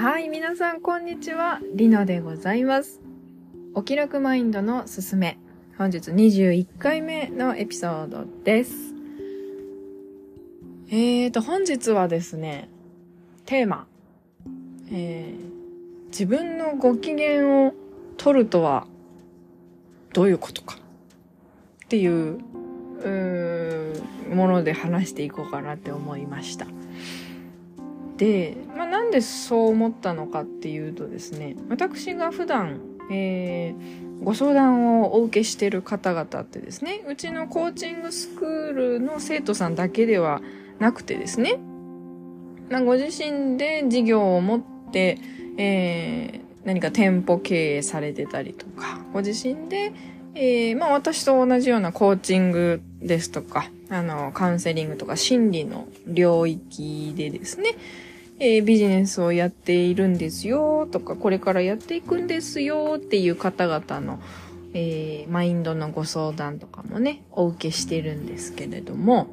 はい、皆さんこんにちは。りのでございます。お気楽マインドのすすめ。本日21回目のエピソードです。えーと、本日はですね、テーマ。えー、自分のご機嫌を取るとはどういうことかっていう、うーもので話していこうかなって思いました。で、まあ、なんでそう思ったのかっていうとですね私が普段、えー、ご相談をお受けしてる方々ってですねうちのコーチングスクールの生徒さんだけではなくてですね、まあ、ご自身で事業を持って、えー、何か店舗経営されてたりとかご自身で、えーまあ、私と同じようなコーチングですとかあのカウンセリングとか心理の領域でですねえー、ビジネスをやっているんですよとか、これからやっていくんですよっていう方々の、えー、マインドのご相談とかもね、お受けしてるんですけれども、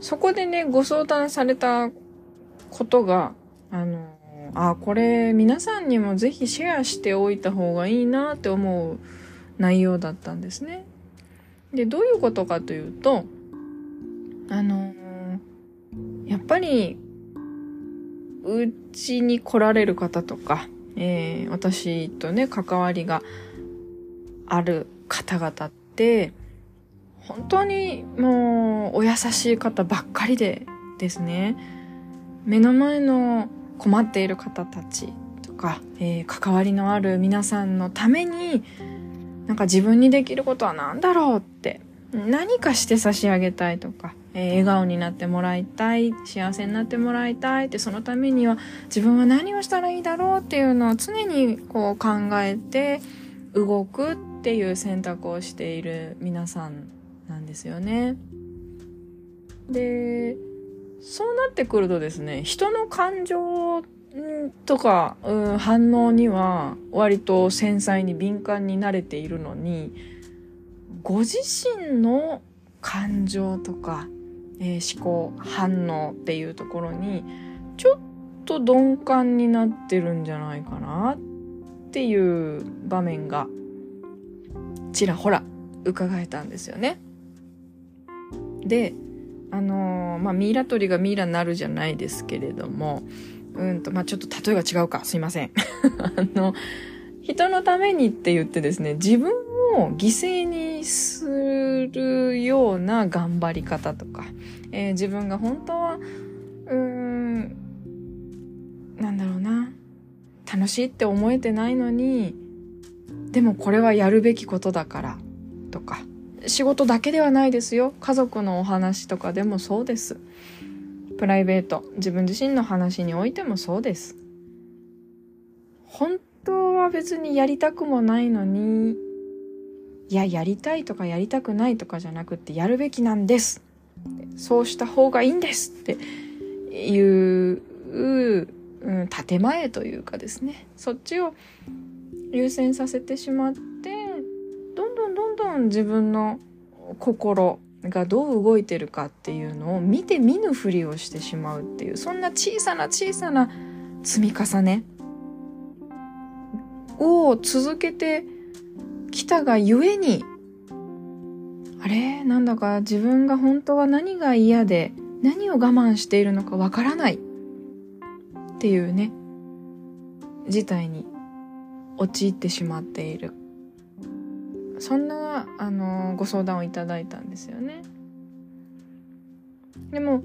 そこでね、ご相談されたことが、あの、あ、これ皆さんにもぜひシェアしておいた方がいいなって思う内容だったんですね。で、どういうことかというと、あの、やっぱりうちに来られる方とか、えー、私とね、関わりがある方々って、本当にもうお優しい方ばっかりでですね、目の前の困っている方たちとか、えー、関わりのある皆さんのために、なんか自分にできることは何だろうって、何かして差し上げたいとか、えー、笑顔になってもらいたい幸せになってもらいたいってそのためには自分は何をしたらいいだろうっていうのを常にこう考えて動くっていう選択をしている皆さんなんですよね。でそうなってくるとですね人の感情とか、うん、反応には割と繊細に敏感になれているのにご自身の感情とかえー、思考反応っていうところにちょっと鈍感になってるんじゃないかなっていう場面がちらほら伺えたんですよね。であのー、まあミイラ取りがミイラになるじゃないですけれどもうんとまあちょっと例えが違うかすいません。あの人のためにって言ってですね自分を犠牲にするような頑張り方とか、えー、自分が本当はうーんなんだろうな。楽しいって思えてないのにでもこれはやるべきことだからとか。仕事だけではないですよ。家族のお話とかでもそうです。プライベート自分自身の話においてもそうです。本当は別にやりたくもないのにいや、やりたいとかやりたくないとかじゃなくって、やるべきなんです。そうした方がいいんですっていう、うん、建前というかですね。そっちを優先させてしまって、どんどんどんどん自分の心がどう動いてるかっていうのを見て見ぬふりをしてしまうっていう、そんな小さな小さな積み重ねを続けて来たがゆえにあれ？なんだか自分が本当は何が嫌で何を我慢しているのかわからない。っていうね。事態に陥ってしまっている。そんなあのご相談をいただいたんですよね。でも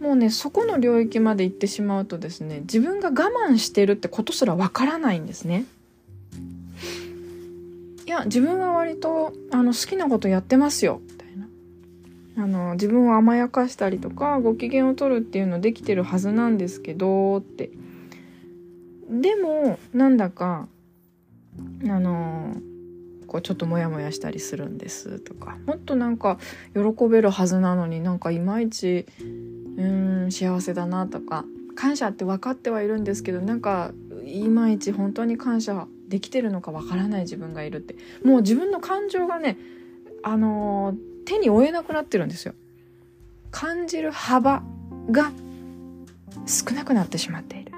もうねそこの領域まで行ってしまうとですね自分が我慢してるってことすらわからないんですね。いや自分は割とあの好きなことやってますよみたいな。あの自分を甘やかしたりとかご機嫌を取るっていうのできてるはずなんですけどって。でもなんだかあのこうちょっとモヤモヤしたりするんですとか。もっとなんか喜べるはずなのになんかいまいちうん幸せだなとか。感謝って分かってはいるんですけどなんかいまいち本当に感謝できてるのかわからない自分がいるって。もう自分の感情がねあのー、手に負えなくなってるんですよ。感じる幅が少なくなってしまっている。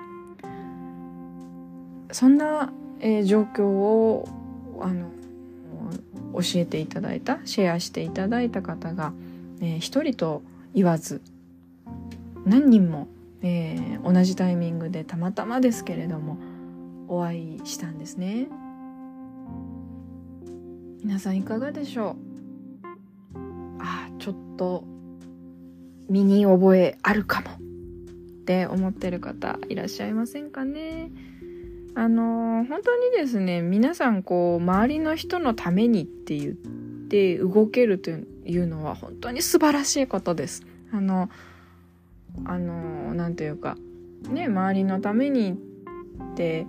そんな、えー、状況をあの教えていただいたシェアしていただいた方が、えー、一人と言わず何人も、えー、同じタイミングでたまたまですけれどもお会いしたんですね。皆さんいかがでしょう？あちょっと身に覚えあるかもって思ってる方いらっしゃいませんかね。あの本当にですね皆さんこう周りの人のためにって言って動けるというのは本当に素晴らしいことです。あのあの何て言うかね周りのためにって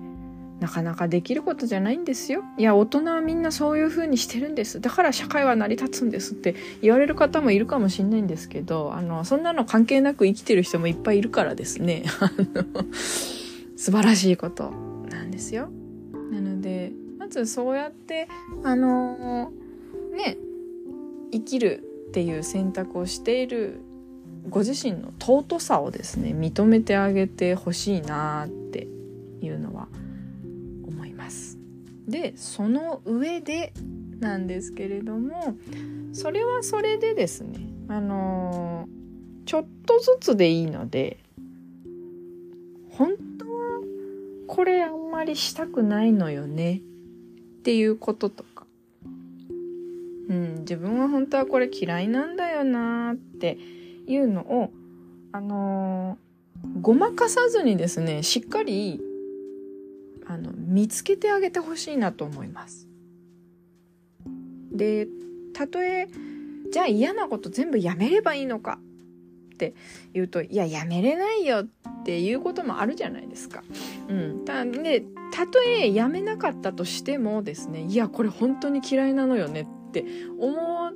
なかなかできることじゃないんですよ。いや、大人はみんなそういう風にしてるんです。だから社会は成り立つんですって言われる方もいるかもしれないんですけど、あの、そんなの関係なく生きてる人もいっぱいいるからですね。素晴らしいことなんですよ。なので、まずそうやって、あの、ね、生きるっていう選択をしているご自身の尊さをですね、認めてあげてほしいなってでその上でなんですけれどもそれはそれでですねあのー、ちょっとずつでいいので本当はこれあんまりしたくないのよねっていうこととか、うん、自分は本当はこれ嫌いなんだよなっていうのをあのー、ごまかさずにですねしっかり見つけてあげてほしいなと思います。でたとえじゃあ嫌なこと全部やめればいいのかって言うといややめれないよっていうこともあるじゃないですか。うん、たでたとえやめなかったとしてもですねいやこれ本当に嫌いなのよねって思っ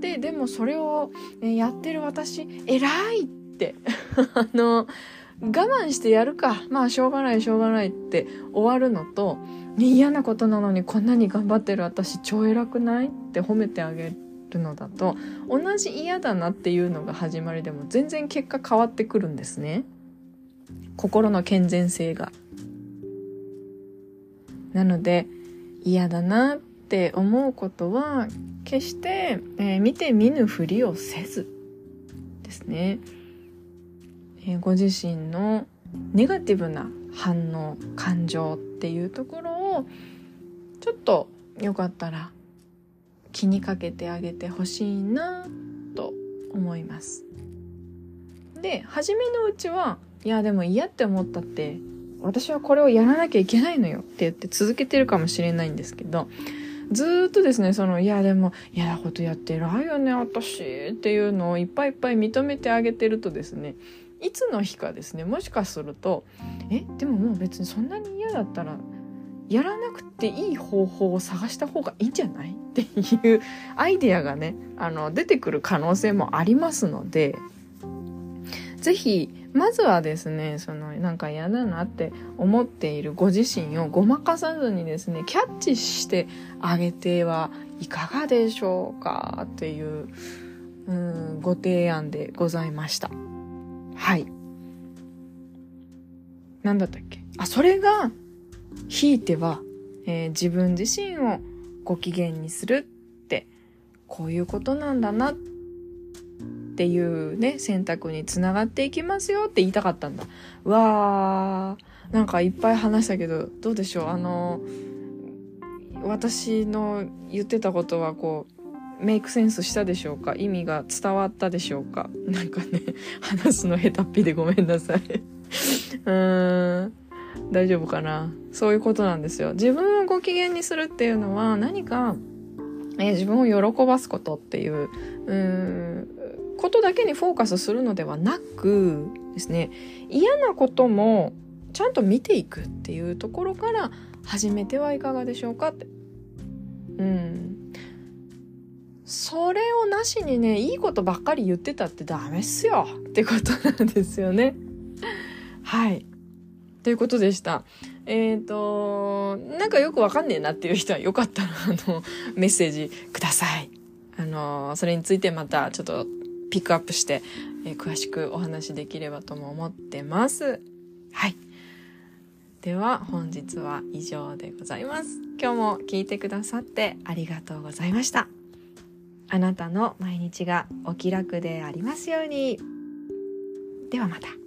てでもそれを、ね、やってる私偉いって あの我慢してやるか。まあ、しょうがない、しょうがないって終わるのと、嫌なことなのにこんなに頑張ってる私超偉くない？って褒めてあげるのだと、同じ嫌だなっていうのが始まりでも全然結果変わってくるんですね。心の健全性が。なので、嫌だなって思うことは、決して、えー、見て見ぬふりをせずですね。えご自身のネガティブな反応感情っていうところをちょっとよかったら気にかけてあげてほしいなと思います。で初めのうちはいやでも嫌って思ったって私はこれをやらなきゃいけないのよって言って続けてるかもしれないんですけどずっとですねそのいやでも嫌なことやって偉いよね私っていうのをいっぱいいっぱい認めてあげてるとですねいつの日かですねもしかするとえでももう別にそんなに嫌だったらやらなくていい方法を探した方がいいんじゃない？っていうアイデアがねあの出てくる可能性もありますので是非まずはですねそのなんか嫌だなって思っているご自身をごまかさずにですねキャッチしてあげてはいかがでしょうか？っていううんご提案でございました。はい。何だったっけ？あ、それが、ひいては、えー、自分自身をご機嫌にするって、こういうことなんだなっていうね、選択につながっていきますよって言いたかったんだ。わー、なんかいっぱい話したけど、どうでしょう？あの、私の言ってたことはこう、メイクセンスしたでしょうか？意味が伝わったでしょうか？なんかね、話すの下手っぴでごめんなさい。うーん。大丈夫かな？そういうことなんですよ。自分をご機嫌にするっていうのは何か、え自分を喜ばすことっていう、うん、ことだけにフォーカスするのではなくですね、嫌なこともちゃんと見ていくっていうところから始めてはいかがでしょうかって。うん。それをなしにね、いいことばっかり言ってたってダメっすよってことなんですよね。はい。ということでした。えっ、ー、と、なんかよくわかんねえなっていう人はよかったら、あの、メッセージください。あの、それについてまたちょっとピックアップして、えー、詳しくお話できればとも思ってます。はい。では本日は以上でございます今日も聞いてくださってありがとうございましたあなたの毎日がお気楽でありますように。ではまた。